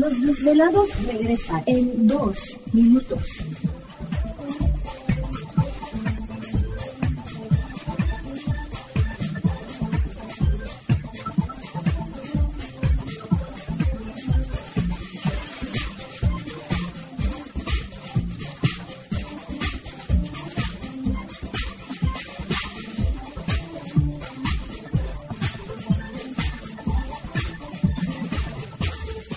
Los desvelados regresa en 2 minutos.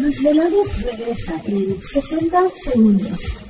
Los desvelados regresa en 60 segundos.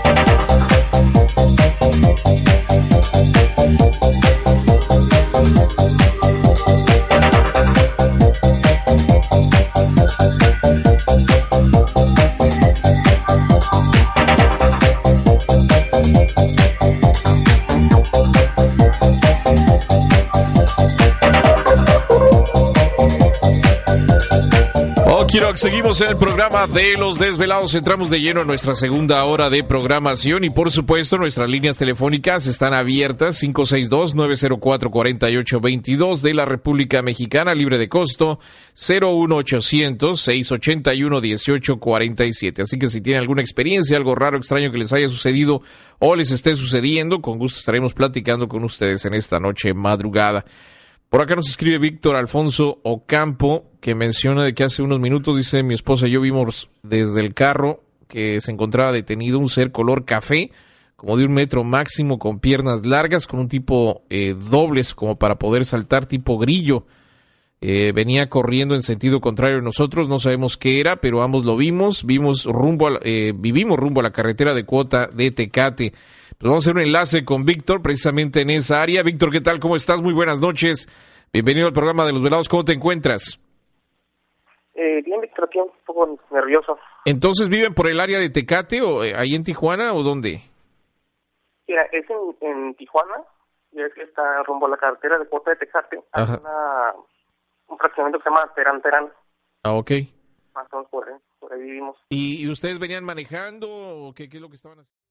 Quiero seguimos en el programa de Los Desvelados. Entramos de lleno a nuestra segunda hora de programación y por supuesto nuestras líneas telefónicas están abiertas 562-904-4822 de la República Mexicana, libre de costo 01800-681-1847. Así que si tienen alguna experiencia, algo raro, extraño que les haya sucedido o les esté sucediendo, con gusto estaremos platicando con ustedes en esta noche madrugada. Por acá nos escribe Víctor Alfonso Ocampo, que menciona de que hace unos minutos, dice mi esposa y yo vimos desde el carro que se encontraba detenido un ser color café, como de un metro máximo, con piernas largas, con un tipo eh, dobles, como para poder saltar, tipo grillo. Eh, venía corriendo en sentido contrario a nosotros, no sabemos qué era, pero ambos lo vimos, vimos rumbo eh, vivimos rumbo a la carretera de cuota de Tecate. Pues vamos a hacer un enlace con Víctor precisamente en esa área. Víctor, ¿qué tal? ¿Cómo estás? Muy buenas noches. Bienvenido al programa de Los Velados. ¿Cómo te encuentras? Eh, bien, Víctor, aquí un poco nervioso. Entonces, ¿viven por el área de Tecate o eh, ahí en Tijuana o dónde? Mira, es en, en Tijuana, y es que está rumbo a la carretera de Puerto de Tecate. Hay una, un fraccionamiento que se llama Terán Terán. Ah, ok. Más o menos por ahí, por ahí vivimos. ¿Y, y ustedes venían manejando o qué, qué es lo que estaban haciendo?